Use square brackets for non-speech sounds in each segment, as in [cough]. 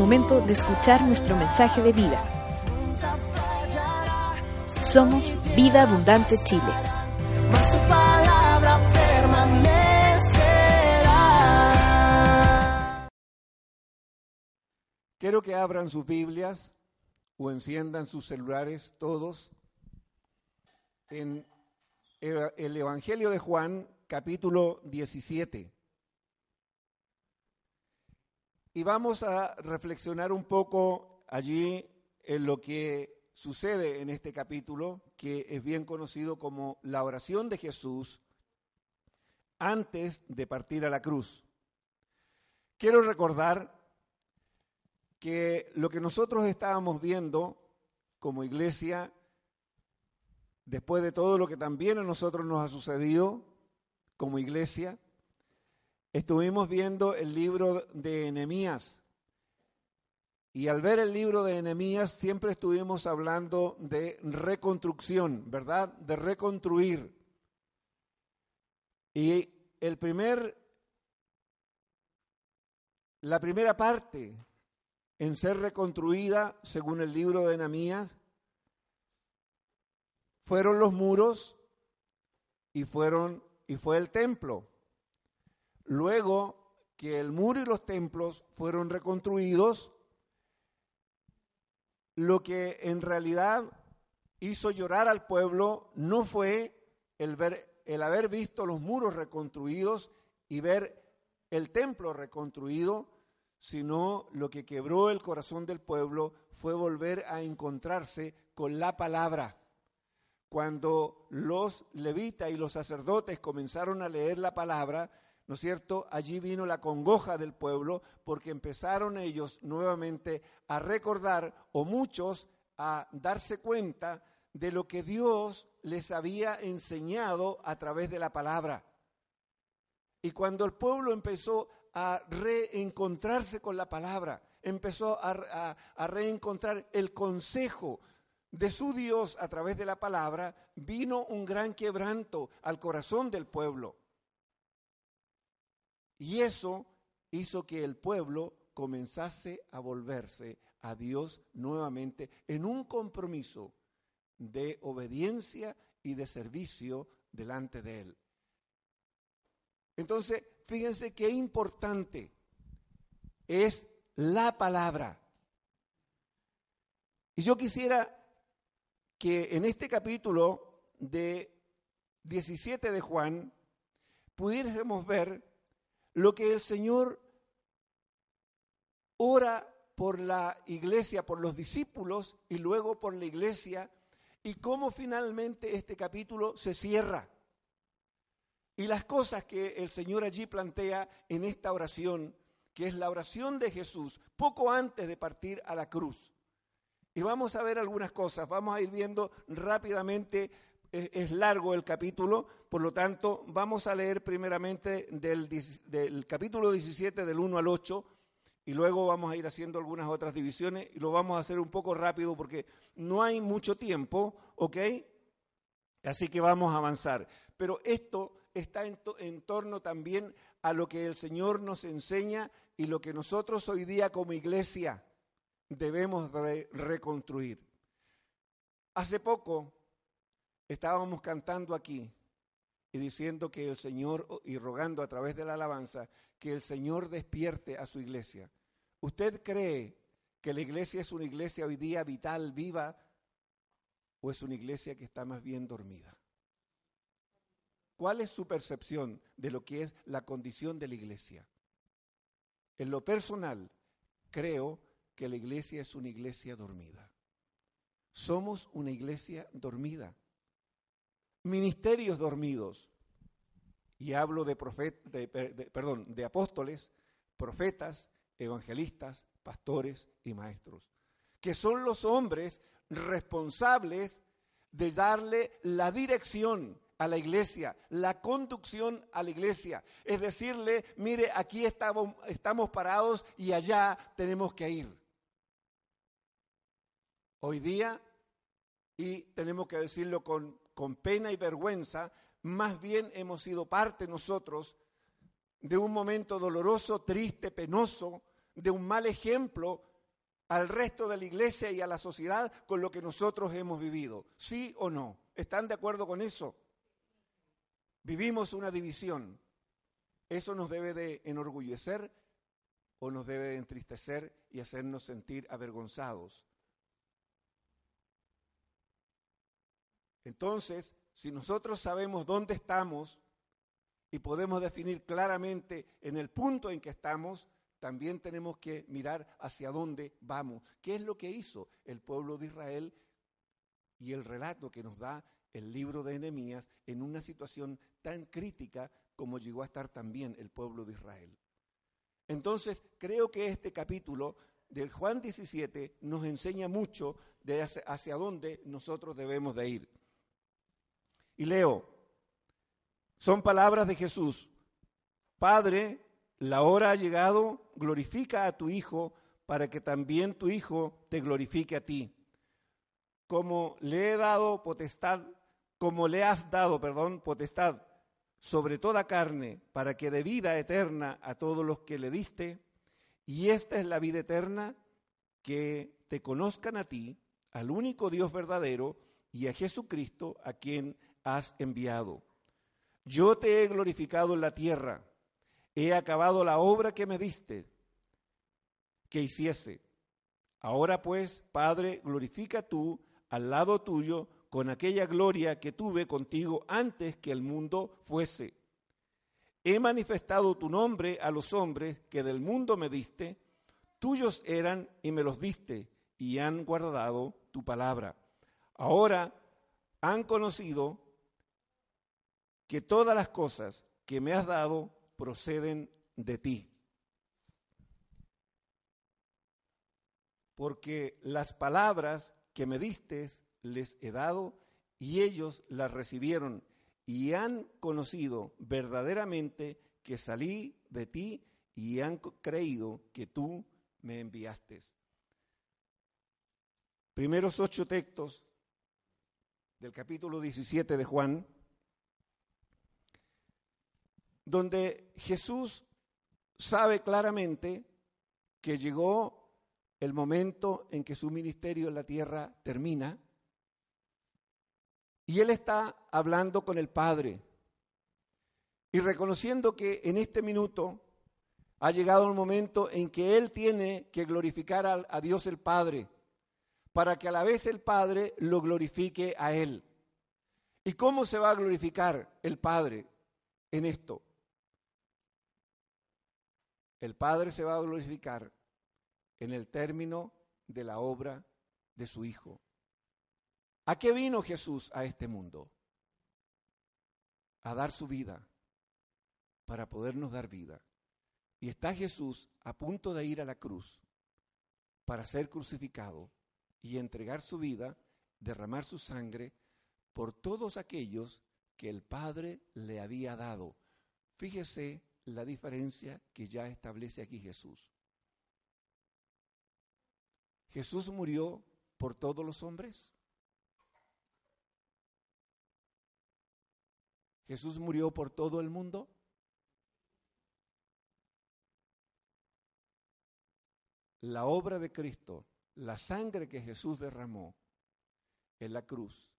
Momento de escuchar nuestro mensaje de vida. Somos Vida Abundante Chile. Quiero que abran sus Biblias o enciendan sus celulares todos en el el Evangelio de Juan, capítulo 17. Y vamos a reflexionar un poco allí en lo que sucede en este capítulo, que es bien conocido como la oración de Jesús antes de partir a la cruz. Quiero recordar que lo que nosotros estábamos viendo como iglesia, después de todo lo que también a nosotros nos ha sucedido como iglesia, estuvimos viendo el libro de Nehemías. Y al ver el libro de Nehemías siempre estuvimos hablando de reconstrucción, ¿verdad? De reconstruir. Y el primer la primera parte en ser reconstruida, según el libro de Nehemías, fueron los muros y fueron y fue el templo. Luego que el muro y los templos fueron reconstruidos, lo que en realidad hizo llorar al pueblo no fue el, haber visto los muros reconstruidos y ver el templo reconstruido, sino lo que quebró el corazón del pueblo fue volver a encontrarse con la palabra. Cuando los levitas y los sacerdotes comenzaron a leer la palabra, ¿no es cierto? Allí vino la congoja del pueblo porque empezaron ellos nuevamente a recordar o muchos a darse cuenta de lo que Dios les había enseñado a través de la palabra. Y cuando el pueblo empezó a reencontrarse con la palabra, empezó a, a, reencontrar el consejo de su Dios a través de la palabra, vino un gran quebranto al corazón del pueblo. Y eso hizo que el pueblo comenzase a volverse a Dios nuevamente en un compromiso de obediencia y de servicio delante de Él. Entonces, fíjense qué importante es la palabra. Y yo quisiera que en este capítulo de 17 de Juan pudiésemos ver lo que el Señor ora por la iglesia, por los discípulos y luego por la iglesia y cómo finalmente este capítulo se cierra. Y las cosas que el Señor allí plantea en esta oración, que es la oración de Jesús poco antes de partir a la cruz. Y vamos a ver algunas cosas, vamos a ir viendo rápidamente, es, largo el capítulo, por lo tanto vamos a leer primeramente del, capítulo 17 del 1 al 8 y luego vamos a ir haciendo algunas otras divisiones y lo vamos a hacer un poco rápido porque no hay mucho tiempo, ¿ok? Así que vamos a avanzar. Pero esto está en, to en, torno también a lo que el Señor nos enseña y lo que nosotros hoy día como iglesia debemos re reconstruir. Hace poco estábamos cantando aquí y diciendo que el Señor, y rogando a través de la alabanza, que el Señor despierte a su iglesia. ¿Usted cree que la iglesia es una iglesia hoy día vital, viva, o es una iglesia que está más bien dormida? ¿Cuál es su percepción de lo que es la condición de la iglesia? En lo personal, creo que la iglesia es una iglesia dormida. Somos una iglesia dormida. Ministerios dormidos. Y hablo de, de apóstoles, profetas, evangelistas, pastores y maestros, que son los hombres responsables de darle la dirección a la iglesia, la conducción a la iglesia. Es decirle, mire, aquí estamos, estamos parados y allá tenemos que ir. Hoy día, y tenemos que decirlo con, con pena y vergüenza, más bien hemos sido parte nosotros de un momento doloroso, triste, penoso, de un mal ejemplo al resto de la iglesia y a la sociedad con lo que nosotros hemos vivido. ¿Sí o no? ¿Están de acuerdo con eso? Vivimos una división. ¿Eso nos debe de enorgullecer o nos debe de entristecer y hacernos sentir avergonzados? Entonces, si nosotros sabemos dónde estamos y podemos definir claramente en el punto en que estamos, también tenemos que mirar hacia dónde vamos. ¿Qué es lo que hizo el pueblo de Israel y el relato que nos da el libro de Nehemías en una situación tan crítica como llegó a estar también el pueblo de Israel? Entonces, creo que este capítulo del Juan 17 nos enseña mucho de hacia, hacia dónde nosotros debemos de ir. Y leo, son palabras de Jesús. Padre, la hora ha llegado, glorifica a tu Hijo para que también tu Hijo te glorifique a ti. Como le he dado potestad, como le has dado, perdón, potestad sobre toda carne, para que dé vida eterna a todos los que le diste, y esta es la vida eterna, que te conozcan a ti, al único Dios verdadero, y a Jesucristo, a quien has enviado. Yo te he glorificado en la tierra, he acabado la obra que me diste que hiciese. Ahora pues, Padre, glorifica tú al lado tuyo con aquella gloria que tuve contigo antes que el mundo fuese. He manifestado tu nombre a los hombres que del mundo me diste, tuyos eran y me los diste, y han guardado tu palabra. Ahora han conocido que todas las cosas que me has dado proceden de ti. Porque las palabras que me diste les he dado y ellos las recibieron y han conocido verdaderamente que salí de ti y han creído que tú me enviaste. Primeros ocho textos del capítulo 17 de Juan donde Jesús sabe claramente que llegó el momento en que su ministerio en la tierra termina y él está hablando con el Padre y reconociendo que en este minuto ha llegado el momento en que él tiene que glorificar a, a Dios el Padre para que a la vez el Padre lo glorifique a él. ¿Y cómo se va a glorificar el Padre en esto? El Padre se va a glorificar en el término de la obra de su Hijo. ¿A qué vino Jesús a este mundo? A dar su vida, para podernos dar vida. Y está Jesús a punto de ir a la cruz para ser crucificado y entregar su vida, derramar su sangre por todos aquellos que el Padre le había dado. Fíjese la diferencia que ya establece aquí Jesús. Jesús murió por todos los hombres. Jesús murió por todo el mundo. La obra de Cristo, la sangre que Jesús derramó en la cruz,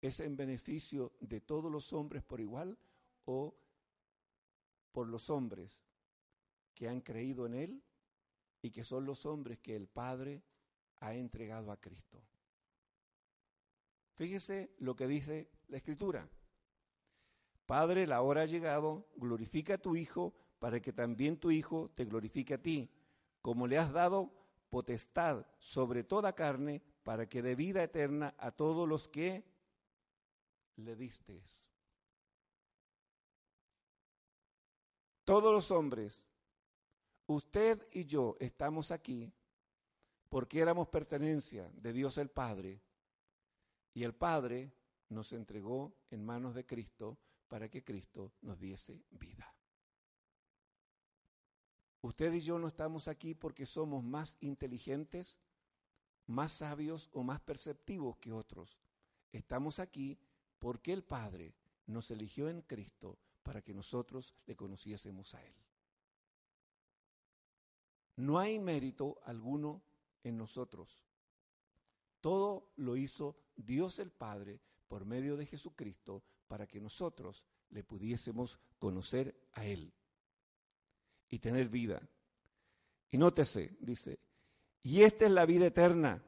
¿es en beneficio de todos los hombres por igual o por los hombres que han creído en Él y que son los hombres que el Padre ha entregado a Cristo. Fíjese lo que dice la Escritura. Padre, la hora ha llegado, glorifica a tu Hijo para que también tu Hijo te glorifique a ti, como le has dado potestad sobre toda carne para que dé vida eterna a todos los que le distes. Todos los hombres, usted y yo estamos aquí porque éramos pertenencia de Dios el Padre y el Padre nos entregó en manos de Cristo para que Cristo nos diese vida. Usted y yo no estamos aquí porque somos más inteligentes, más sabios o más perceptivos que otros. Estamos aquí porque el Padre nos eligió en Cristo para que nosotros le conociésemos a Él. No hay mérito alguno en nosotros. Todo lo hizo Dios el Padre por medio de Jesucristo para que nosotros le pudiésemos conocer a Él y tener vida. Y nótese, dice, y esta es la vida eterna,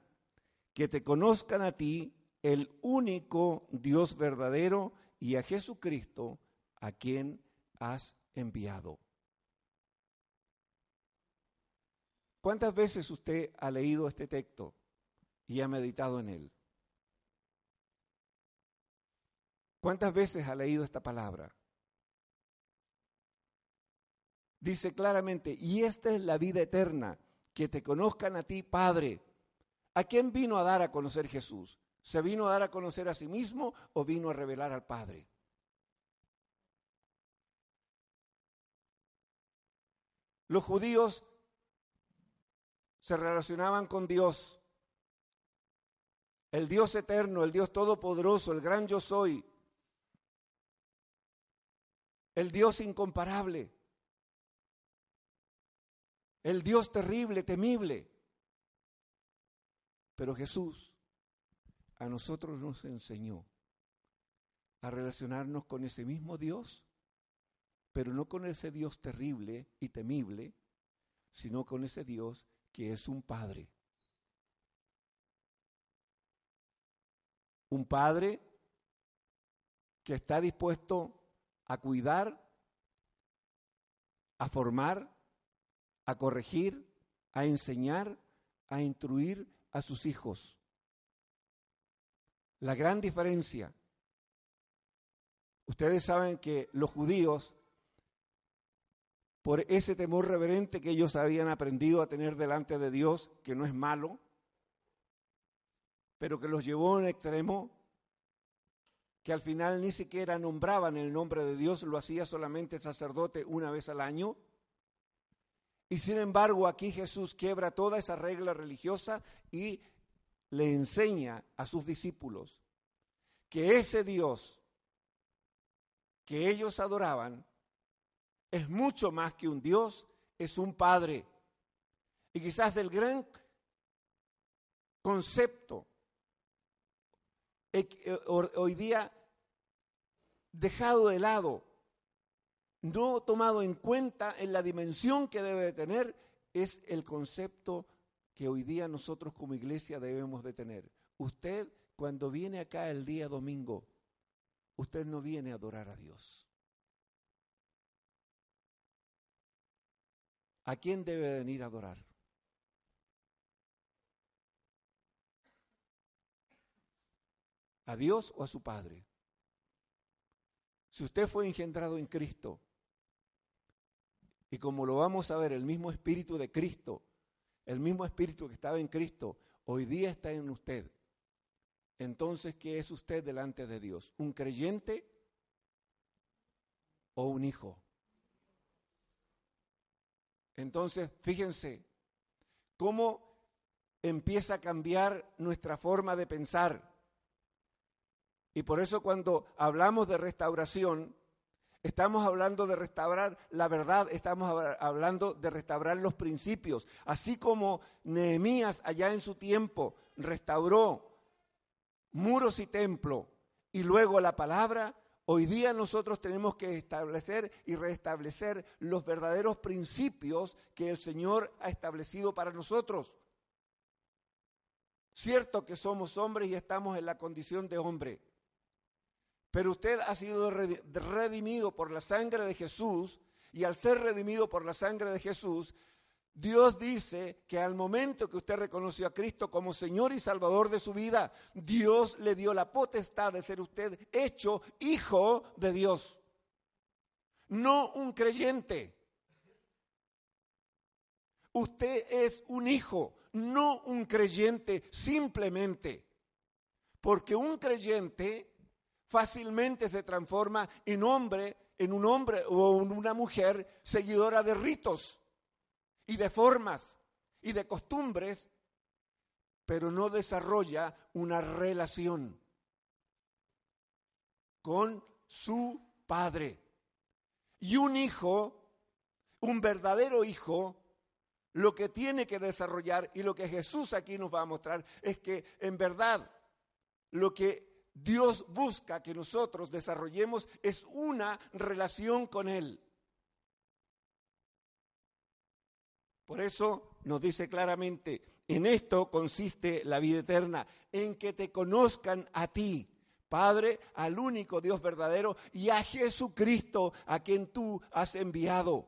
que te conozcan a ti, el único Dios verdadero, y a Jesucristo, a quien has enviado. ¿Cuántas veces usted ha leído este texto y ha meditado en él? ¿Cuántas veces ha leído esta palabra? Dice claramente, y esta es la vida eterna, que te conozcan a ti, Padre. ¿A quién vino a dar a conocer Jesús? ¿Se vino a dar a conocer a sí mismo o vino a revelar al Padre? Los judíos se relacionaban con Dios, el Dios eterno, el Dios todopoderoso, el gran yo soy, el Dios incomparable, el Dios terrible, temible. Pero Jesús a nosotros nos enseñó a relacionarnos con ese mismo Dios, pero no con ese Dios terrible y temible, sino con ese Dios que es un Padre. Un Padre que está dispuesto a cuidar, a formar, a corregir, a enseñar, a instruir a sus hijos. La gran diferencia, ustedes saben que los judíos, por ese temor reverente que ellos habían aprendido a tener delante de Dios, que no es malo, pero que los llevó a un extremo que al final ni siquiera nombraban el nombre de Dios, lo hacía solamente el sacerdote una vez al año. Y sin embargo aquí Jesús quiebra toda esa regla religiosa y le enseña a sus discípulos que ese Dios que ellos adoraban es mucho más que un Dios, es un Padre. Y quizás el gran concepto eh, hoy día dejado de lado, no tomado en cuenta en la dimensión que debe de tener, es el concepto que hoy día nosotros como iglesia debemos de tener. Usted cuando viene acá el día domingo, usted no viene a adorar a Dios. ¿A quién debe venir a adorar? ¿A Dios o a su Padre? Si usted fue engendrado en Cristo, y como lo vamos a ver, el mismo espíritu de Cristo, el mismo espíritu que estaba en Cristo, hoy día está en usted. Entonces, ¿qué es usted delante de Dios? ¿Un creyente o un hijo? Entonces, fíjense cómo empieza a cambiar nuestra forma de pensar. Y por eso cuando hablamos de restauración, estamos hablando de restaurar la verdad, estamos hablando de restaurar los principios. Así como Nehemías allá en su tiempo restauró muros y templo y luego la palabra, hoy día nosotros tenemos que establecer y restablecer los verdaderos principios que el Señor ha establecido para nosotros. Cierto que somos hombres y estamos en la condición de hombre pero usted ha sido redimido por la sangre de Jesús y al ser redimido por la sangre de Jesús, Dios dice que al momento que usted reconoció a Cristo como Señor y Salvador de su vida, Dios le dio la potestad de ser usted hecho hijo de Dios. No un creyente. Usted es un hijo, no un creyente simplemente. Porque un creyente fácilmente se transforma en hombre, en un hombre o en una mujer seguidora de ritos y de formas y de costumbres, pero no desarrolla una relación con su padre. Y un hijo, un verdadero hijo, lo que tiene que desarrollar y lo que Jesús aquí nos va a mostrar es que en verdad lo que Dios busca que nosotros desarrollemos es una relación con Él. Por eso nos dice claramente, en esto consiste la vida eterna, en que te conozcan a ti, Padre, al único Dios verdadero, y a Jesucristo, a quien tú has enviado.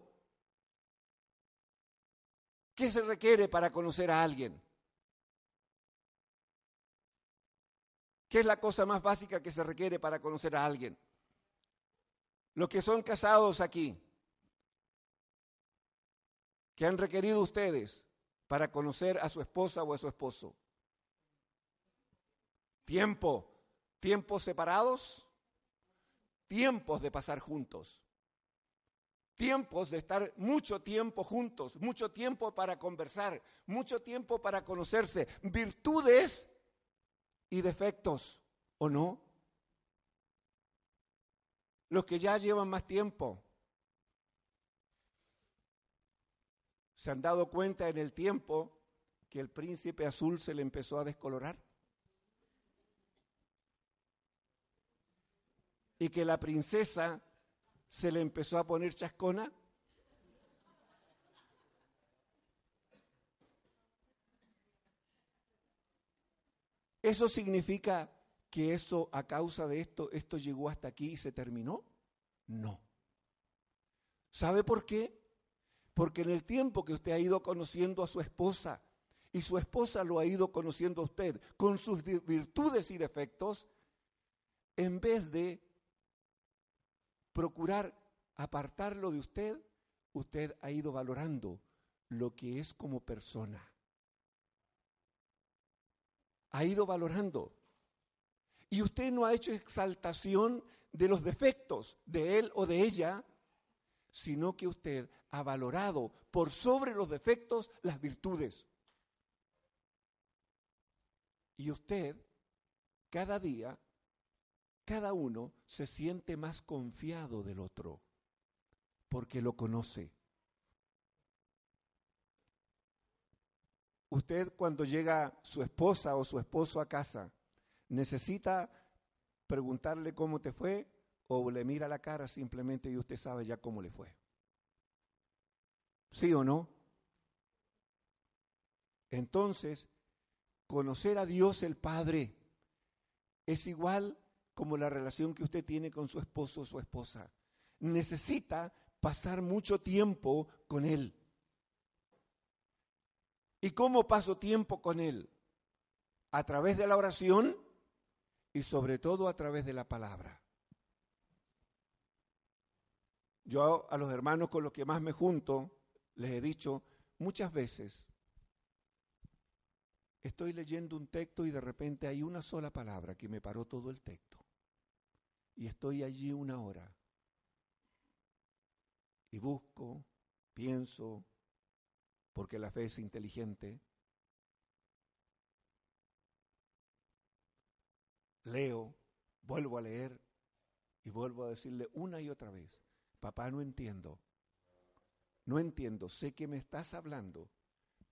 ¿Qué se requiere para conocer a alguien? ¿Qué es la cosa más básica que se requiere para conocer a alguien? Los que son casados aquí, ¿Qué han requerido ustedes para conocer a su esposa o a su esposo? Tiempo, tiempos separados, tiempos de pasar juntos, tiempos de estar mucho tiempo juntos, mucho tiempo para conversar, mucho tiempo para conocerse, virtudes y defectos, ¿o no? Los que ya llevan más tiempo, ¿Se han dado cuenta en el tiempo que el príncipe azul se le empezó a descolorar? Y que la princesa se le empezó a poner chascona. ¿Eso significa que eso, a causa de esto, esto llegó hasta aquí y se terminó? No. ¿Sabe por qué? Porque en el tiempo que usted ha ido conociendo a su esposa y su esposa lo ha ido conociendo a usted con sus virtudes y defectos, en vez de procurar apartarlo de usted, usted ha ido valorando lo que es como persona. Ha ido valorando. Y usted no ha hecho exaltación de los defectos de él o de ella, sino que usted ha valorado por sobre los defectos las virtudes. Y usted, cada día, cada uno se siente más confiado del otro, porque lo conoce. Usted cuando llega su esposa o su esposo a casa, necesita preguntarle cómo te fue o le mira la cara simplemente y usted sabe ya cómo le fue. ¿Sí o no? Entonces, conocer a Dios el Padre es igual como la relación que usted tiene con su esposo o su esposa. Necesita pasar mucho tiempo con Él. ¿Y cómo paso tiempo con Él? A través de la oración y sobre todo a través de la palabra. Yo a los hermanos con los que más me junto, les he dicho muchas veces, estoy leyendo un texto y de repente hay una sola palabra que me paró todo el texto. Y estoy allí una hora. Y busco, pienso, porque la fe es inteligente. Leo, vuelvo a leer y vuelvo a decirle una y otra vez, papá no entiendo, no entiendo, sé que me estás hablando,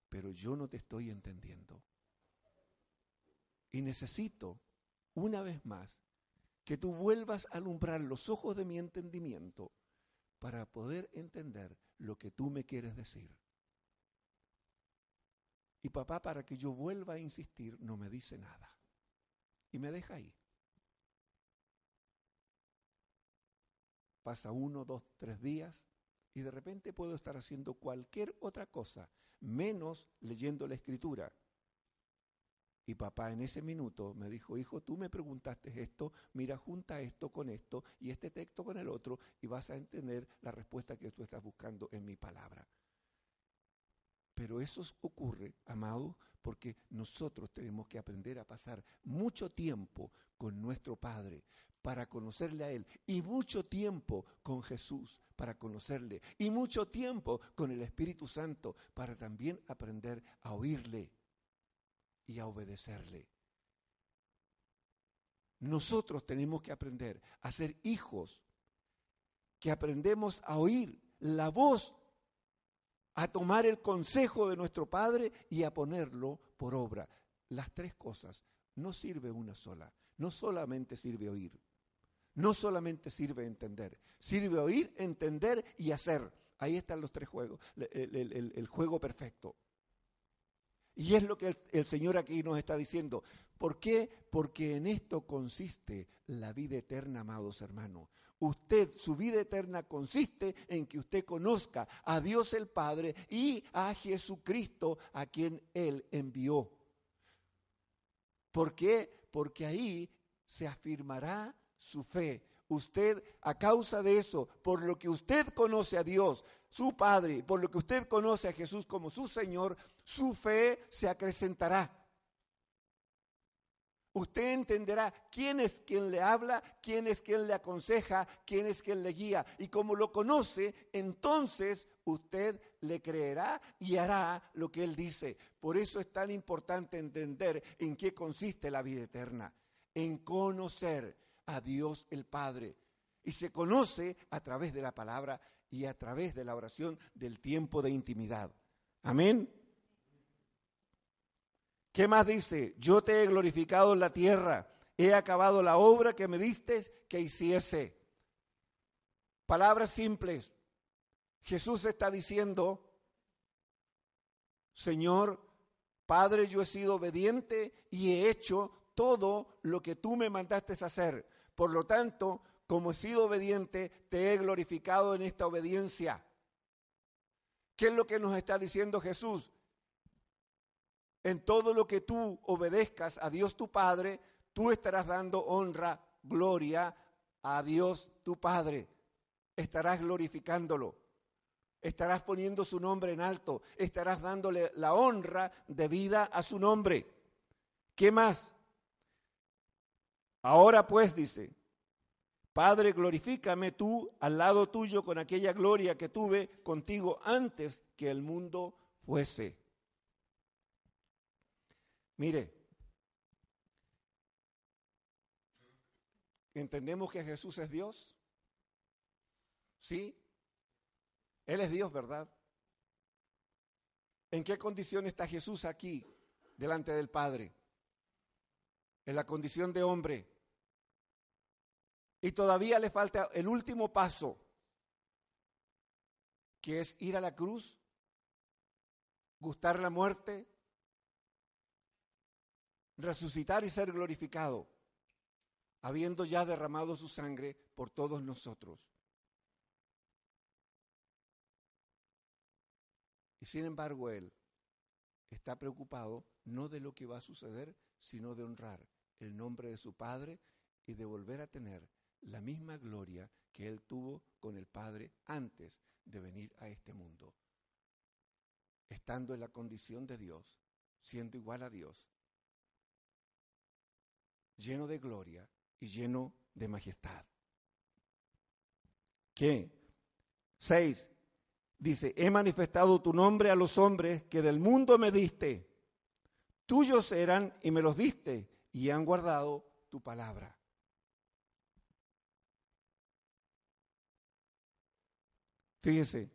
pero yo no te estoy entendiendo. Y necesito, una vez más, que tú vuelvas a alumbrar los ojos de mi entendimiento para poder entender lo que tú me quieres decir. Y papá, para que yo vuelva a insistir, no me dice nada. Y me deja ahí. Pasa uno, dos, tres días Y de repente puedo estar haciendo cualquier otra cosa, menos leyendo la escritura. Y papá en ese minuto me dijo, hijo, tú me preguntaste esto, mira, junta esto con esto y este texto con el otro y vas a entender la respuesta que tú estás buscando en mi palabra. Pero eso ocurre, amado, porque nosotros tenemos que aprender a pasar mucho tiempo con nuestro Padre para conocerle a Él y mucho tiempo con Jesús para conocerle y mucho tiempo con el Espíritu Santo para también aprender a oírle y a obedecerle. Nosotros tenemos que aprender a ser hijos que aprendemos a oír la voz a tomar el consejo de nuestro Padre y a ponerlo por obra. Las tres cosas. No sirve una sola. No solamente sirve oír. No solamente sirve entender. Sirve oír, entender y hacer. Ahí están los tres juegos. El, el juego perfecto. Y es lo que el, Señor aquí nos está diciendo. ¿Por qué? Porque en esto consiste la vida eterna, amados hermanos. Usted, su vida eterna consiste en que usted conozca a Dios el Padre y a Jesucristo a quien Él envió. ¿Por qué? Porque ahí se afirmará su fe. Usted, a causa de eso, por lo que usted conoce a Dios, su Padre, por lo que usted conoce a Jesús como su Señor, su fe se acrecentará usted entenderá quién es quien le habla, quién es quien le aconseja, quién es quien le guía. Y como lo conoce, entonces usted le creerá y hará lo que él dice. Por eso es tan importante entender en qué consiste la vida eterna, en conocer a Dios el Padre. Y se conoce a través de la palabra y a través de la oración del tiempo de intimidad. Amén. ¿Qué más dice? Yo te he glorificado en la tierra, he acabado la obra que me diste que hiciese. Palabras simples. Jesús está diciendo, Señor, Padre, yo he sido obediente y he hecho todo lo que tú me mandaste hacer. Por lo tanto, como he sido obediente, te he glorificado en esta obediencia. ¿Qué es lo que nos está diciendo Jesús? en todo lo que tú obedezcas a Dios tu Padre, tú estarás dando honra, gloria a Dios tu Padre. Estarás glorificándolo. Estarás poniendo su nombre en alto. Estarás dándole la honra de vida a su nombre. ¿Qué más? Ahora pues dice, Padre, glorifícame tú al lado tuyo con aquella gloria que tuve contigo antes que el mundo fuese. Mire, ¿entendemos que Jesús es Dios? ¿Sí? Él es Dios, ¿verdad? ¿En qué condición está Jesús aquí delante del Padre? En la condición de hombre. Y todavía le falta el último paso, que es ir a la cruz, gustar la muerte, resucitar y ser glorificado, habiendo ya derramado su sangre por todos nosotros. Y sin embargo, Él está preocupado no de lo que va a suceder, sino de honrar el nombre de su Padre y de volver a tener la misma gloria que Él tuvo con el Padre antes de venir a este mundo. Estando en la condición de Dios, siendo igual a Dios, lleno de gloria y lleno de majestad. ¿Qué? Seis. Dice, he manifestado tu nombre a los hombres que del mundo me diste. Tuyos eran y me los diste y han guardado tu palabra. Fíjese,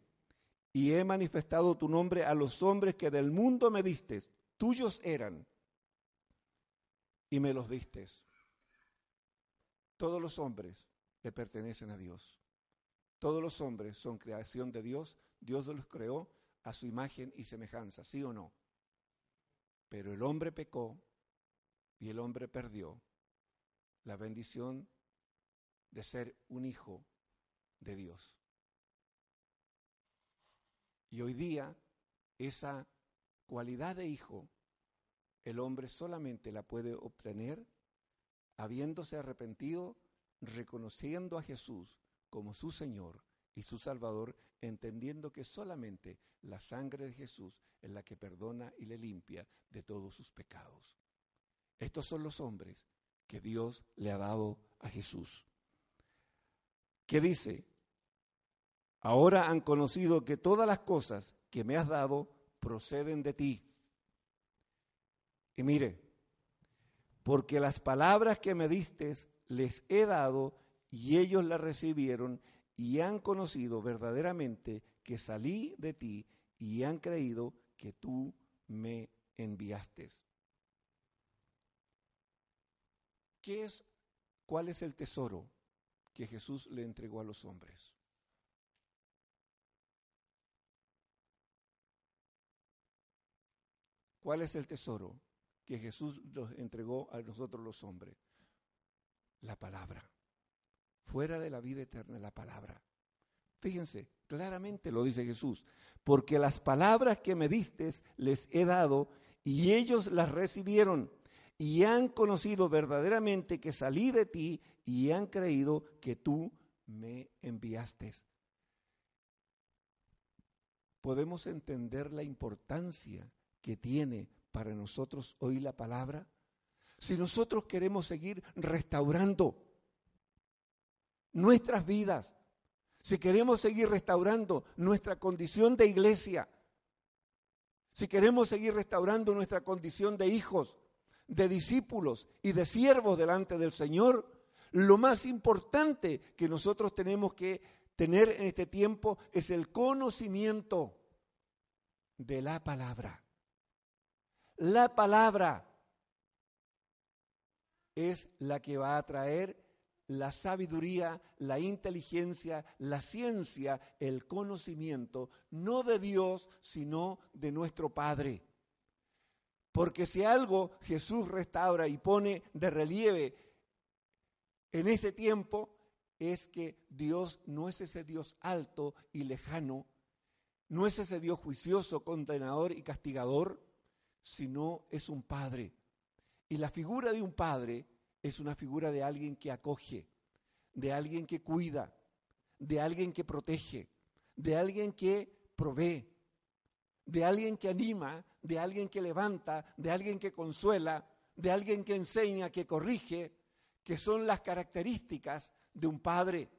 y he manifestado tu nombre a los hombres que del mundo me diste. Tuyos eran y me los diste. Todos los hombres le pertenecen a Dios. Todos los hombres son creación de Dios. Dios los creó a su imagen y semejanza, ¿sí o no? Pero el hombre pecó y el hombre perdió la bendición de ser un hijo de Dios. Y hoy día esa cualidad de hijo, el hombre solamente la puede obtener habiéndose arrepentido, reconociendo a Jesús como su Señor y su Salvador, entendiendo que solamente la sangre de Jesús es la que perdona y le limpia de todos sus pecados. Estos son los hombres que Dios le ha dado a Jesús. ¿Qué dice? Ahora han conocido que todas las cosas que me has dado proceden de ti. Y mire, porque las palabras que me diste les he dado y ellos las recibieron y han conocido verdaderamente que salí de ti y han creído que tú me enviaste. ¿Qué es, cuál es el tesoro que Jesús le entregó a los hombres? ¿Cuál es el tesoro que Jesús nos entregó a nosotros los hombres? La palabra. Fuera de la vida eterna, la palabra. Fíjense, claramente lo dice Jesús, porque las palabras que me diste les he dado y ellos las recibieron y han conocido verdaderamente que salí de ti y han creído que tú me enviaste. Podemos entender la importancia que tiene para nosotros hoy la palabra? Si nosotros queremos seguir restaurando nuestras vidas, si queremos seguir restaurando nuestra condición de iglesia, si queremos seguir restaurando nuestra condición de hijos, de discípulos y de siervos delante del Señor, lo más importante que nosotros tenemos que tener en este tiempo es el conocimiento de la palabra. La palabra es la que va a traer la sabiduría, la inteligencia, la ciencia, el conocimiento, no de Dios, sino de nuestro Padre. Porque si algo Jesús restaura y pone de relieve en este tiempo, es que Dios no es ese Dios alto y lejano, no es ese Dios juicioso, condenador y castigador, sino es un padre. Y la figura de un padre es una figura de alguien que acoge, de alguien que cuida, de alguien que protege, de alguien que provee, de alguien que anima, de alguien que levanta, de alguien que consuela, de alguien que enseña, que corrige, que son las características de un padre.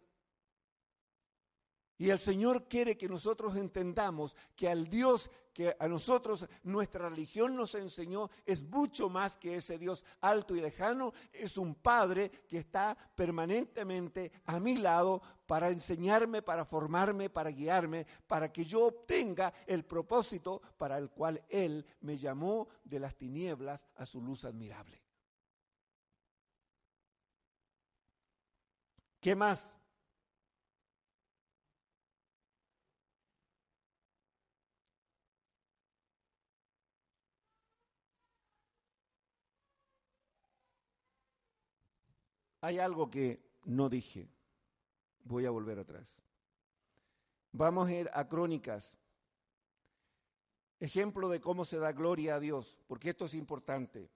Y el Señor quiere que nosotros entendamos que al Dios que a nosotros nuestra religión nos enseñó es mucho más que ese Dios alto y lejano, es un Padre que está permanentemente a mi lado para enseñarme, para formarme, para guiarme, para que yo obtenga el propósito para el cual Él me llamó de las tinieblas a su luz admirable. ¿Qué más? Hay algo que no dije. Voy a volver atrás. Vamos a ir a Crónicas. Ejemplo de cómo se da gloria a Dios, porque esto es importante.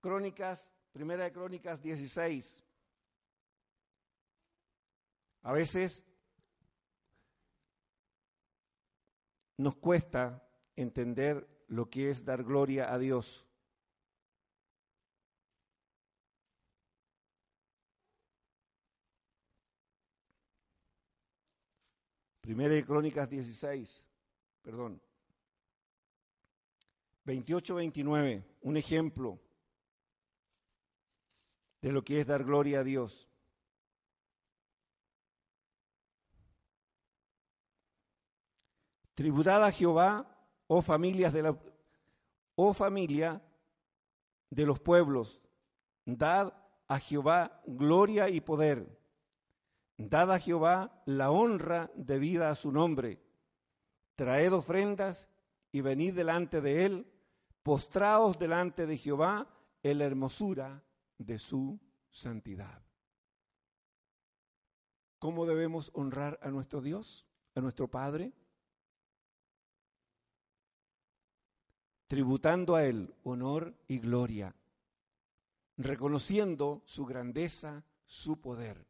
Crónicas, primera de Crónicas 16. A veces nos cuesta entender lo que es dar gloria a Dios. Primera de Crónicas 16, perdón. 28-29, un ejemplo de lo que es dar gloria a Dios. Tributad a Jehová, oh familias de la, oh familia de los pueblos, dad a Jehová gloria y poder Dad a Jehová la honra debida a su nombre. Traed ofrendas y venid delante de él. Postraos delante de Jehová en la hermosura de su santidad. ¿Cómo debemos honrar a nuestro Dios? a nuestro Padre? Tributando a Él honor y gloria, reconociendo su grandeza, su poder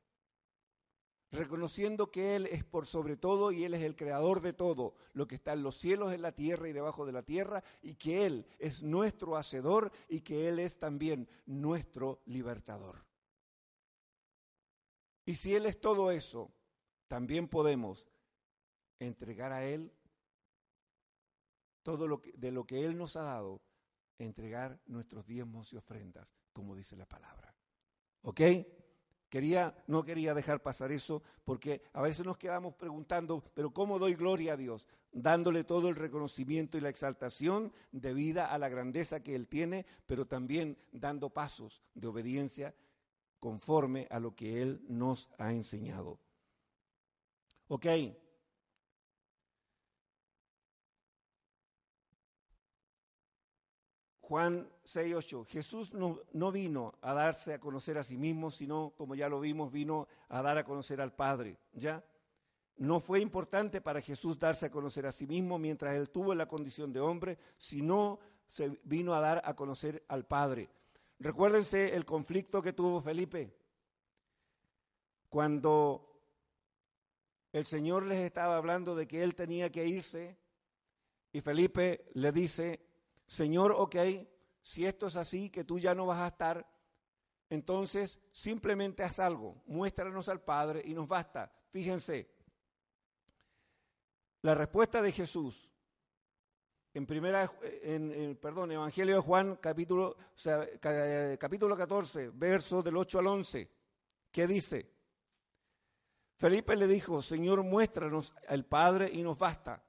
reconociendo que Él es por sobre todo y Él es el creador de todo, lo que está en los cielos, en la tierra y debajo de la tierra, y que Él es nuestro hacedor y que Él es también nuestro libertador. Y si Él es todo eso, también podemos entregar a Él todo lo que, de lo que Él nos ha dado, entregar nuestros diezmos y ofrendas, como dice la palabra. ¿Ok? Quería, no quería dejar pasar eso porque a veces nos quedamos preguntando, pero ¿cómo doy gloria a Dios? Dándole todo el reconocimiento y la exaltación debida a la grandeza que Él tiene, pero también dando pasos de obediencia conforme a lo que Él nos ha enseñado. Ok, Juan 6.8, Jesús no, no, vino a darse a conocer a sí mismo, sino, como ya lo vimos, vino a dar a conocer al Padre, ¿ya? No fue importante para Jesús darse a conocer a sí mismo mientras él tuvo la condición de hombre, sino se vino a dar a conocer al Padre. Recuérdense el conflicto que tuvo Felipe cuando el Señor les estaba hablando de que él tenía que irse y Felipe le dice, Señor, ok, si esto es así, que tú ya no vas a estar, entonces simplemente haz algo, muéstranos al Padre y nos basta. Fíjense, la respuesta de Jesús en primera, en, perdón, Evangelio de Juan, capítulo, capítulo 14, verso del 8 al 11, ¿qué dice? Felipe le dijo, Señor, muéstranos al Padre y nos basta.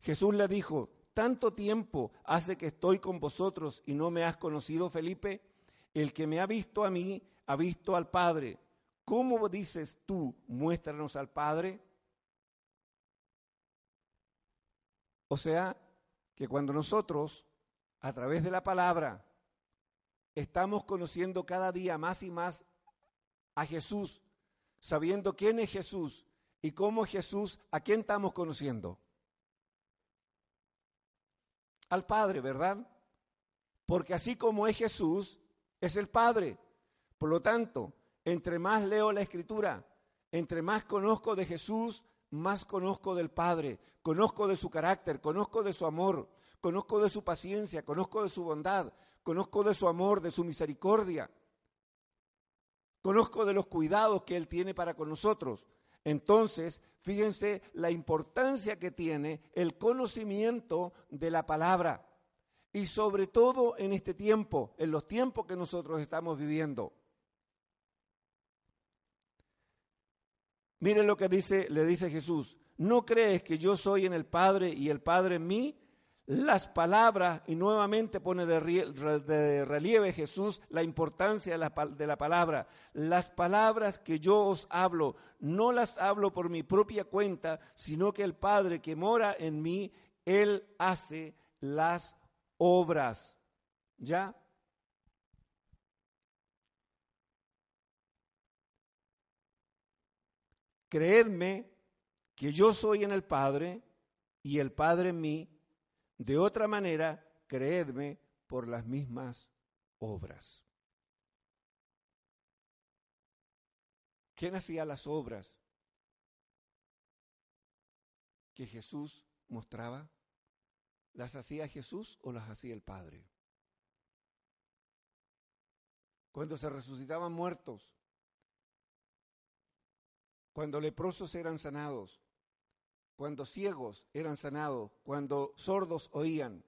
Jesús le dijo, tanto tiempo hace que estoy con vosotros y no me has conocido, Felipe? El que me ha visto a mí, ha visto al Padre. ¿Cómo dices tú, muéstranos al Padre? O sea, que cuando nosotros, a través de la palabra, estamos conociendo cada día más y más a Jesús, sabiendo quién es Jesús y cómo Jesús, ¿a quién estamos conociendo? Al Padre, ¿verdad? Porque así como es Jesús, es el Padre. Por lo tanto, entre más leo la Escritura, entre más conozco de Jesús, más conozco del Padre, conozco de su carácter, conozco de su amor, conozco de su paciencia, conozco de su bondad, conozco de su amor, de su misericordia, conozco de los cuidados que Él tiene para con nosotros. Entonces, fíjense la importancia que tiene el conocimiento de la palabra. Y sobre todo en este tiempo, en los tiempos que nosotros estamos viviendo. Miren lo que dice, le dice Jesús. ¿No crees que yo soy en el Padre y el Padre en mí? Las palabras, y nuevamente pone de relieve Jesús la importancia de la, de la, palabra, las palabras que yo os hablo, no las hablo por mi propia cuenta, sino que el Padre que mora en mí, Él hace las obras. ¿Ya? Creedme que yo soy en el Padre y el Padre en mí, de otra manera, creedme por las mismas obras. ¿Quién hacía las obras que Jesús mostraba? ¿Las hacía Jesús o las hacía el Padre? Cuando se resucitaban muertos, cuando leprosos eran sanados, cuando ciegos eran sanados, cuando sordos oían,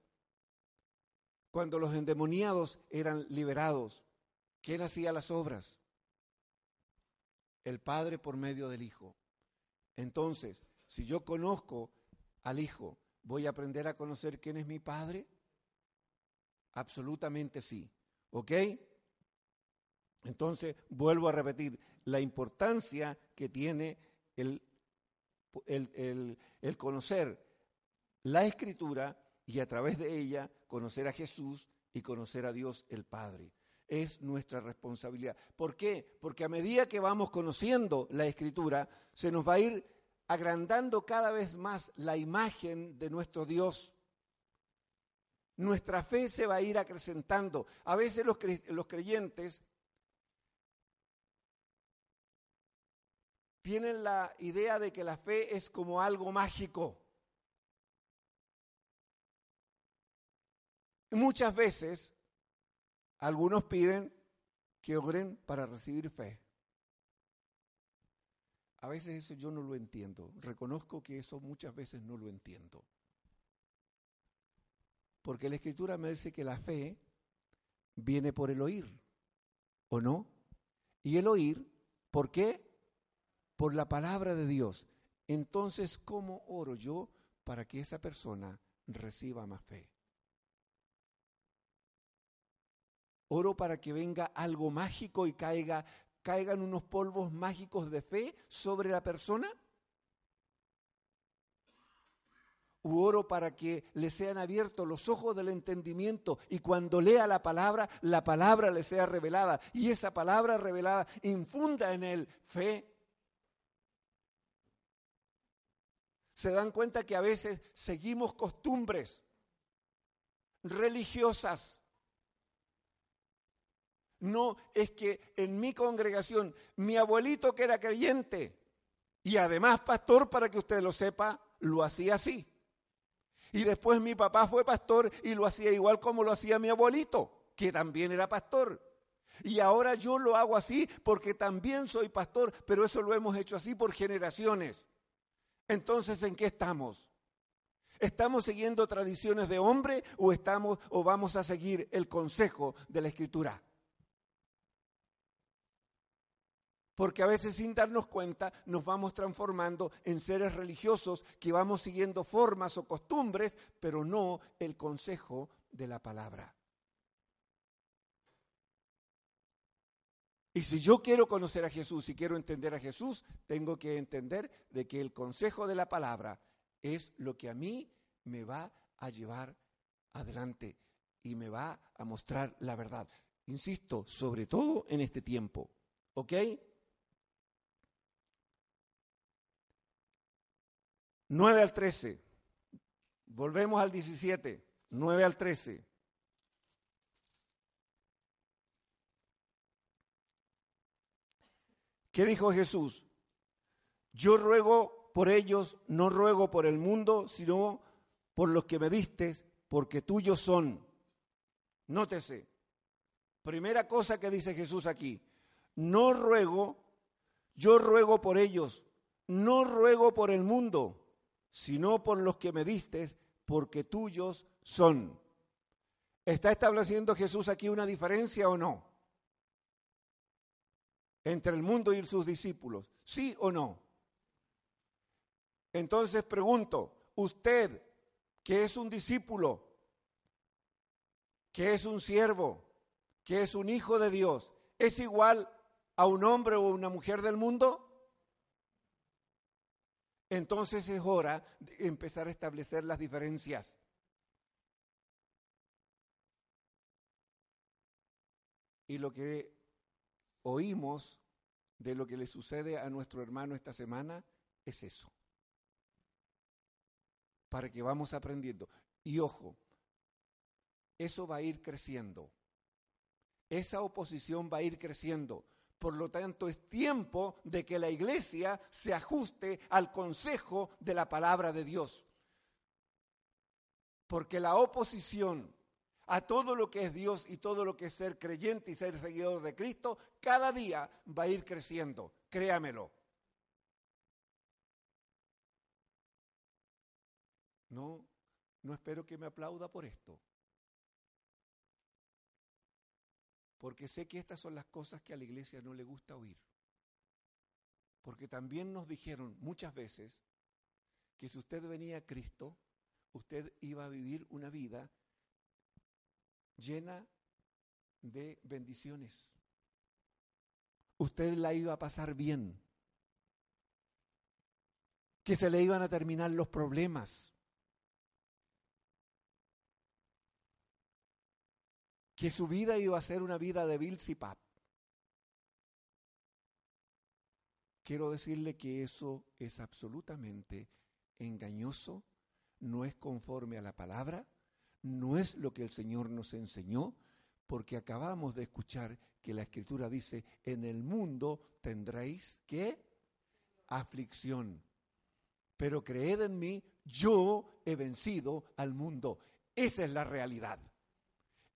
cuando los endemoniados eran liberados. ¿Quién hacía las obras? El Padre por medio del Hijo. Entonces, si yo conozco al Hijo, ¿voy a aprender a conocer quién es mi Padre? Absolutamente sí. ¿Ok? Entonces, vuelvo a repetir, la importancia que tiene el el, conocer la escritura y a través de ella conocer a Jesús y conocer a Dios el Padre. es nuestra responsabilidad. ¿Por qué? Porque a medida que vamos conociendo la escritura, se nos va a ir agrandando cada vez más la imagen de nuestro Dios. Nuestra fe se va a ir acrecentando. A veces los creyentes tienen la idea de que la fe es como algo mágico. Muchas veces algunos piden que oren para recibir fe. A veces eso yo no lo entiendo. Reconozco que eso muchas veces no lo entiendo. Porque la escritura me dice que la fe viene por el oír, ¿o no? Y el oír, ¿por qué? Por la palabra de Dios. Entonces, ¿cómo oro yo para que esa persona reciba más fe? Oro para que venga algo mágico y caiga, caigan unos polvos mágicos de fe sobre la persona. U oro para que le sean abiertos los ojos del entendimiento y cuando lea la palabra, la palabra le sea revelada y esa palabra revelada infunda en él fe. Se dan cuenta que a veces seguimos costumbres religiosas no, es que en mi congregación, mi abuelito que era creyente y además pastor, para que usted lo sepa, lo hacía así. Y después mi papá fue pastor y lo hacía igual como lo hacía mi abuelito, que también era pastor. Y ahora yo lo hago así porque también soy pastor, pero eso lo hemos hecho así por generaciones. Entonces, ¿en qué estamos? ¿Estamos siguiendo tradiciones de hombre o estamos o vamos a seguir el consejo de la escritura? Porque a veces sin darnos cuenta nos vamos transformando en seres religiosos que vamos siguiendo formas o costumbres, pero no el consejo de la palabra. Y si yo quiero conocer a Jesús y quiero entender a Jesús, tengo que entender de que el consejo de la palabra es lo que a mí me va a llevar adelante y me va a mostrar la verdad. Insisto, sobre todo en este tiempo. ¿Ok? 9 al 13. Volvemos al 17. 9 al 13. ¿Qué dijo Jesús? Yo ruego por ellos, no ruego por el mundo, sino por los que me diste, porque tuyos son. Nótese, primera cosa que dice Jesús aquí, no ruego, yo ruego por ellos, no ruego por el mundo, sino por los que me diste, porque tuyos son. ¿Está estableciendo Jesús aquí una diferencia o no? Entre el mundo y sus discípulos, ¿sí o no? Entonces pregunto, usted que es un discípulo, que es un siervo, que es un hijo de Dios, ¿es igual a un hombre o una mujer del mundo? entonces es hora de empezar a establecer las diferencias. Y lo que oímos de lo que le sucede a nuestro hermano esta semana es eso. Para que vamos aprendiendo. Y ojo, eso va a ir creciendo. Esa oposición va a ir creciendo. Por lo tanto, es tiempo de que la iglesia se ajuste al consejo de la palabra de Dios. Porque la oposición a todo lo que es Dios y todo lo que es ser creyente y ser seguidor de Cristo, cada día va a ir creciendo, créamelo. No, no espero que me aplauda por esto. porque sé que estas son las cosas que a la iglesia no le gusta oír. Porque también nos dijeron muchas veces que si usted venía a Cristo, usted iba a vivir una vida llena de bendiciones. Usted la iba a pasar bien. Que se le iban a terminar los problemas. que su vida iba a ser una vida de Bilsipap. Quiero decirle que eso es absolutamente engañoso, no es conforme a la palabra, no es lo que el Señor nos enseñó, porque acabamos de escuchar que la Escritura dice, en el mundo tendréis que aflicción, pero creed en mí, yo he vencido al mundo. Esa es la realidad.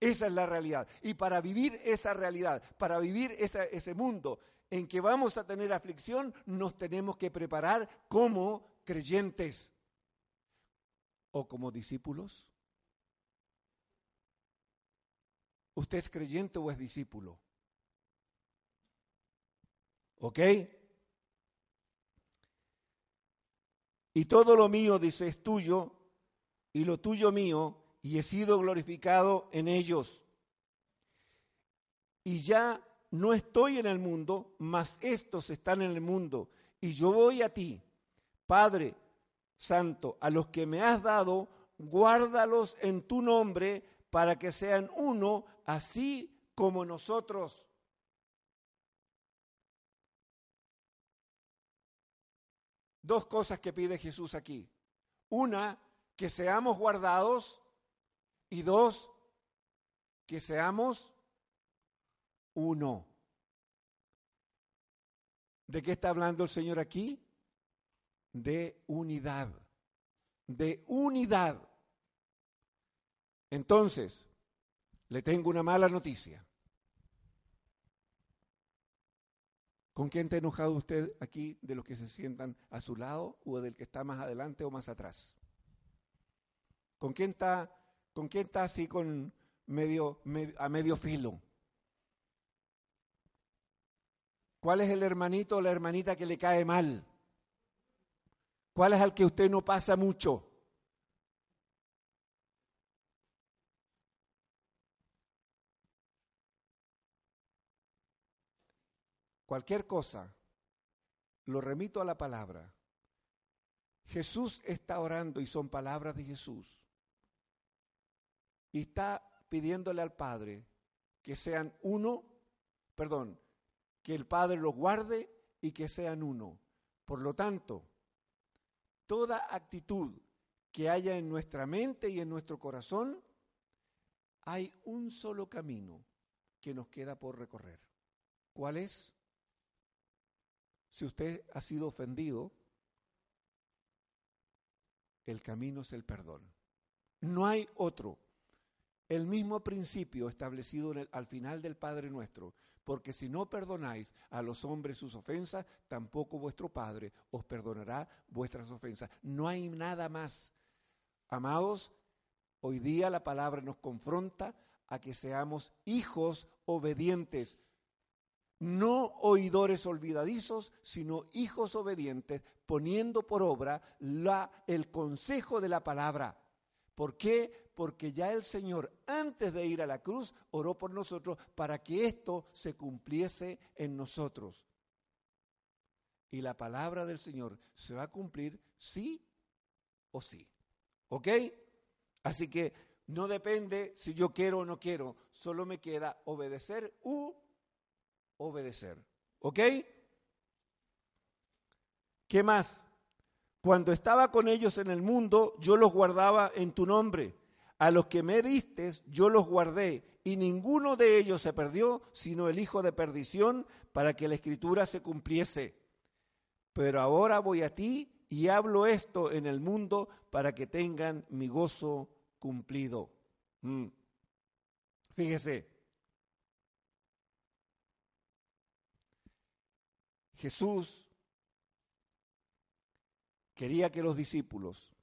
Esa es la realidad. Y para vivir esa realidad, para vivir ese mundo en que vamos a tener aflicción, nos tenemos que preparar como creyentes o como discípulos. ¿Usted es creyente o es discípulo? ¿Ok? Y todo lo mío, dice, es tuyo, y lo tuyo mío, y he sido glorificado en ellos. Y ya no estoy en el mundo, mas estos están en el mundo, y yo voy a ti. Padre Santo, a los que me has dado, guárdalos en tu nombre para que sean uno, así como nosotros. Dos cosas que pide Jesús aquí. Una, que seamos guardados y dos, que seamos uno. ¿De qué está hablando el Señor aquí? De unidad, de unidad. Entonces, le tengo una mala noticia. ¿Con quién está enojado usted aquí de los que se sientan a su lado o del que está más adelante o más atrás? ¿Con quién está, con quién está así con medio, a medio filo? ¿Cuál es el hermanito o la hermanita que le cae mal? ¿Cuál es al que usted no pasa mucho? Cualquier cosa, lo remito a la palabra. Jesús está orando y son palabras de Jesús. Y está pidiéndole al Padre que sean uno, perdón, que el Padre los guarde y que sean uno. Por lo tanto, toda actitud que haya en nuestra mente y en nuestro corazón, hay un solo camino que nos queda por recorrer. ¿Cuál es? Si usted ha sido ofendido, el camino es el perdón. No hay otro. El mismo principio establecido al final del Padre nuestro porque si no perdonáis a los hombres sus ofensas, tampoco vuestro Padre os perdonará vuestras ofensas. No hay nada más. Amados, hoy día la palabra nos confronta a que seamos hijos obedientes, no oidores olvidadizos, sino hijos obedientes, poniendo por obra la, el consejo de la palabra. ¿Por qué? porque ya el Señor, antes de ir a la cruz, oró por nosotros para que esto se cumpliese en nosotros. Y la palabra del Señor se va a cumplir sí o sí. ¿Ok? Así que no depende si yo quiero o no quiero, solo me queda obedecer u obedecer. ¿Ok? ¿Qué más? Cuando estaba con ellos en el mundo, yo los guardaba en tu nombre a los que me diste, yo los guardé, y ninguno de ellos se perdió, sino el hijo de perdición, para que la escritura se cumpliese. Pero ahora voy a ti y hablo esto en el mundo para que tengan mi gozo cumplido. Mm. Fíjese, Jesús quería que los discípulos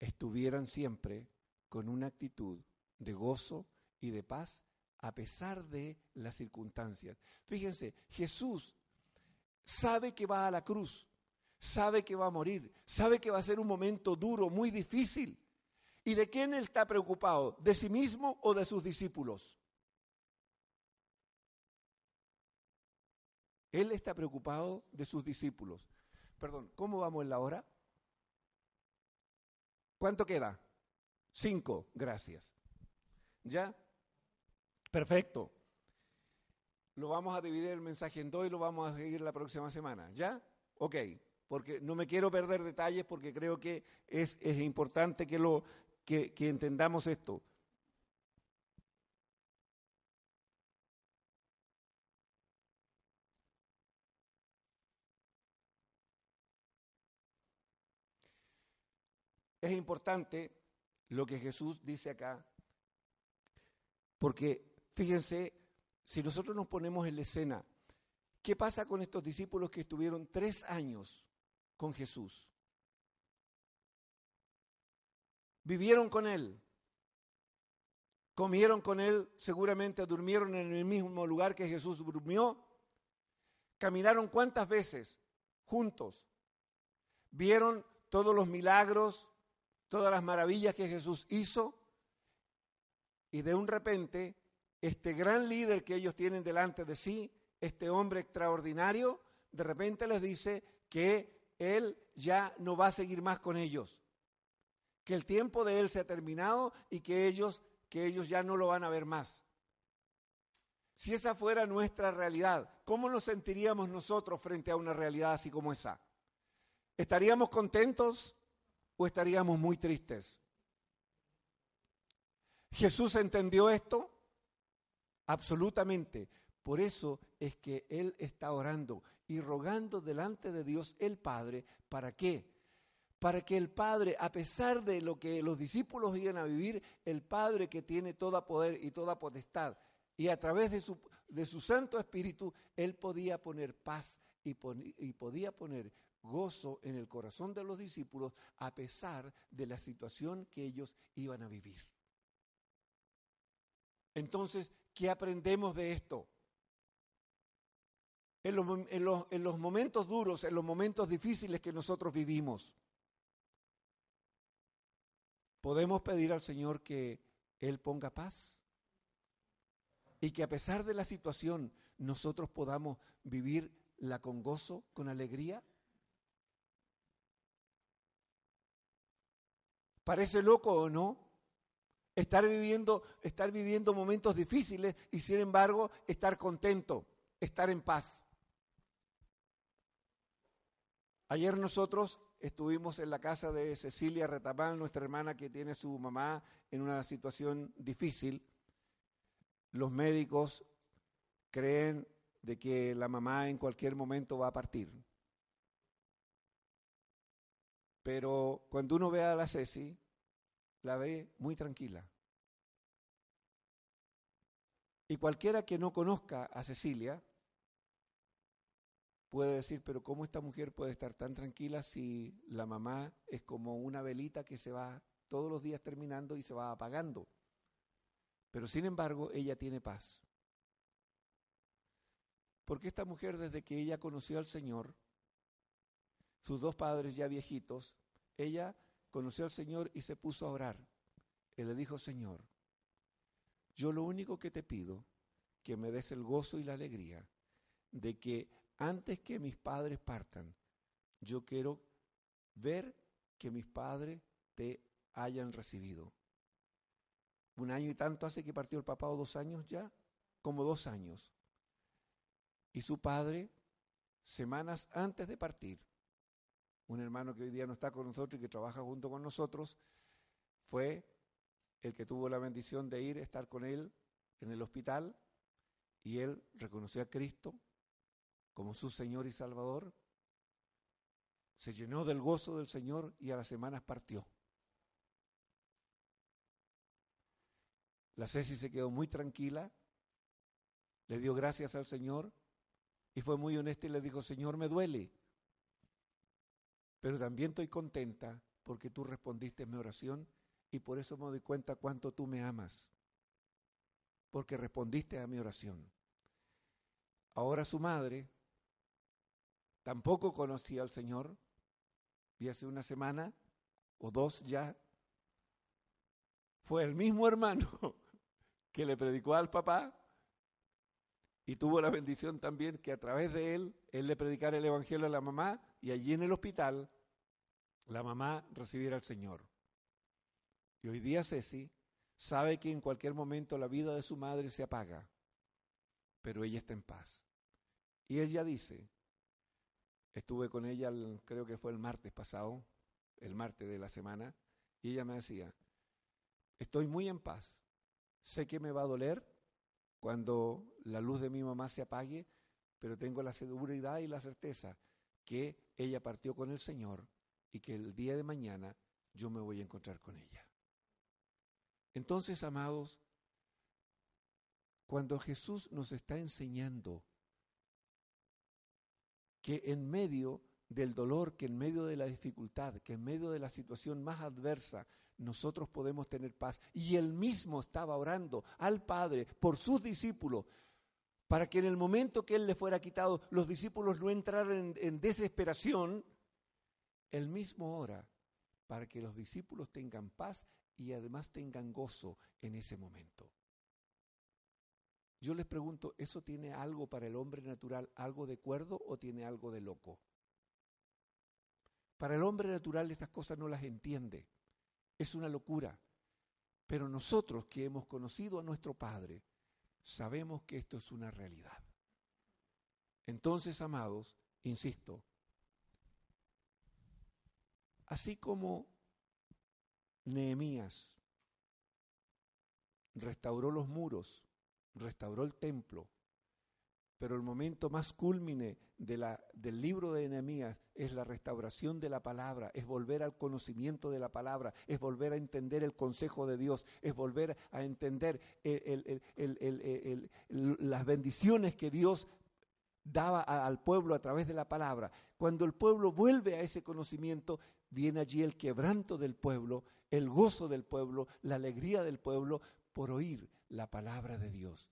estuvieran siempre con una actitud de gozo y de paz a pesar de las circunstancias. Fíjense, Jesús sabe que va a la cruz, sabe que va a morir, sabe que va a ser un momento duro, muy difícil. ¿Y de quién él está preocupado? ¿De sí mismo o de sus discípulos? Él está preocupado de sus discípulos. Perdón, ¿cómo vamos en la hora? ¿Cuánto queda? Cinco, gracias. ¿Ya? Perfecto. Lo vamos a dividir el mensaje en dos y lo vamos a seguir la próxima semana. ¿Ya? Ok. Porque no me quiero perder detalles porque creo que es, es importante que, lo, que, que entendamos esto. Es importante lo que Jesús dice acá, porque fíjense, si nosotros nos ponemos en la escena, ¿qué pasa con estos discípulos que estuvieron tres años con Jesús? Vivieron con Él, comieron con Él, seguramente durmieron en el mismo lugar que Jesús durmió, caminaron cuántas veces juntos, vieron todos los milagros, todas las maravillas que Jesús hizo y de un repente este gran líder que ellos tienen delante de sí, este hombre extraordinario, de repente les dice que él ya no va a seguir más con ellos, que el tiempo de él se ha terminado y que ellos que ellos ya no lo van a ver más. Si esa fuera nuestra realidad, ¿cómo nos sentiríamos nosotros frente a una realidad así como esa? ¿Estaríamos contentos? Estaríamos muy tristes? ¿Jesús entendió esto? Absolutamente. Por eso es que Él está orando y rogando delante de Dios el Padre. ¿Para qué? Para que el Padre, a pesar de lo que los discípulos iban a vivir, el Padre que tiene toda poder y toda potestad, y a través de su, de su Santo Espíritu, Él podía poner paz y, y podía poner gozo en el corazón de los discípulos a pesar de la situación que ellos iban a vivir. Entonces, ¿qué aprendemos de esto? En los, en, los, momentos duros, en los momentos difíciles que nosotros vivimos, podemos pedir al Señor que Él ponga paz y que a pesar de la situación nosotros podamos vivirla con gozo, con alegría. ¿Parece loco o no? Estar viviendo, estar viviendo momentos difíciles y sin embargo estar contento, estar en paz. Ayer nosotros estuvimos en la casa de Cecilia Retamal, nuestra hermana que tiene su mamá en una situación difícil. Los médicos creen de que la mamá en cualquier momento va a partir. Pero cuando uno ve a la Ceci, la ve muy tranquila. Y cualquiera que no conozca a Cecilia puede decir, pero ¿cómo esta mujer puede estar tan tranquila si la mamá es como una velita que se va todos los días terminando y se va apagando? Pero sin embargo, ella tiene paz. Porque esta mujer, desde que ella conoció al Señor, sus dos padres ya viejitos, ella conoció al Señor y se puso a orar. Él le dijo, Señor, yo lo único que te pido, que me des el gozo y la alegría de que antes que mis padres partan, yo quiero ver que mis padres te hayan recibido. Un año y tanto hace que partió el papá o dos años ya, como dos años. Y su padre, semanas antes de partir, un hermano que hoy día no está con nosotros y que trabaja junto con nosotros, fue el que tuvo la bendición de ir a estar con él en el hospital y él reconoció a Cristo como su Señor y Salvador, se llenó del gozo del Señor y a las semanas partió. La Ceci se quedó muy tranquila, le dio gracias al Señor y fue muy honesta y le dijo, Señor, me duele, pero también estoy contenta porque tú respondiste mi oración y por eso me doy cuenta cuánto tú me amas, porque respondiste a mi oración. Ahora su madre tampoco conocía al Señor y hace una semana o dos ya fue el mismo hermano [laughs] que le predicó al papá y tuvo la bendición también que a través de él, él le predicara el Evangelio a la mamá y allí en el hospital la mamá recibiera al Señor. Y hoy día Ceci sabe que en cualquier momento la vida de su madre se apaga, pero ella está en paz. Y ella dice, estuve con ella, creo que fue el martes pasado, el martes de la semana, y ella me decía, estoy muy en paz, sé que me va a doler cuando la luz de mi mamá se apague, pero tengo la seguridad y la certeza que ella partió con el Señor y que el día de mañana yo me voy a encontrar con ella. Entonces, amados, cuando Jesús nos está enseñando que en medio del dolor, que en medio de la dificultad, que en medio de la situación más adversa, nosotros podemos tener paz. Y él mismo estaba orando al Padre por sus discípulos, para que en el momento que él le fuera quitado, los discípulos no entraran en, desesperación, él mismo ora para que los discípulos tengan paz y además tengan gozo en ese momento. Yo les pregunto, ¿eso tiene algo para el hombre natural, algo de cuerdo o tiene algo de loco? Para el hombre natural estas cosas no las entiende, es una locura. Pero nosotros que hemos conocido a nuestro Padre, sabemos que esto es una realidad. Entonces, amados, insisto, así como Nehemías restauró los muros, restauró el templo, pero el momento más cúlmine de la, del libro de Nehemías es la restauración de la palabra, es volver al conocimiento de la palabra, es volver a entender el consejo de Dios, es volver a entender las bendiciones que Dios daba al pueblo a través de la palabra. Cuando el pueblo vuelve a ese conocimiento, viene allí el quebranto del pueblo, el gozo del pueblo, la alegría del pueblo por oír la palabra de Dios.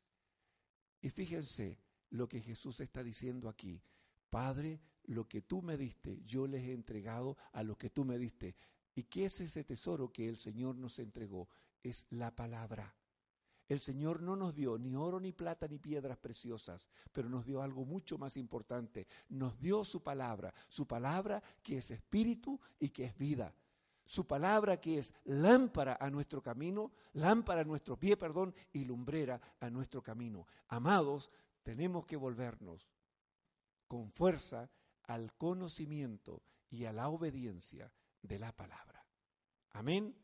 Y fíjense lo que Jesús está diciendo aquí. Padre, lo que tú me diste, yo les he entregado a lo que tú me diste. ¿Y qué es ese tesoro que el Señor nos entregó? Es la palabra. El Señor no nos dio ni oro, ni plata, ni piedras preciosas, pero nos dio algo mucho más importante. Nos dio su palabra, su palabra que es espíritu y que es vida. Su palabra que es lámpara a nuestro camino, lámpara a nuestro pie, perdón, y lumbrera a nuestro camino. Amados, tenemos que volvernos con fuerza al conocimiento y a la obediencia de la palabra. Amén.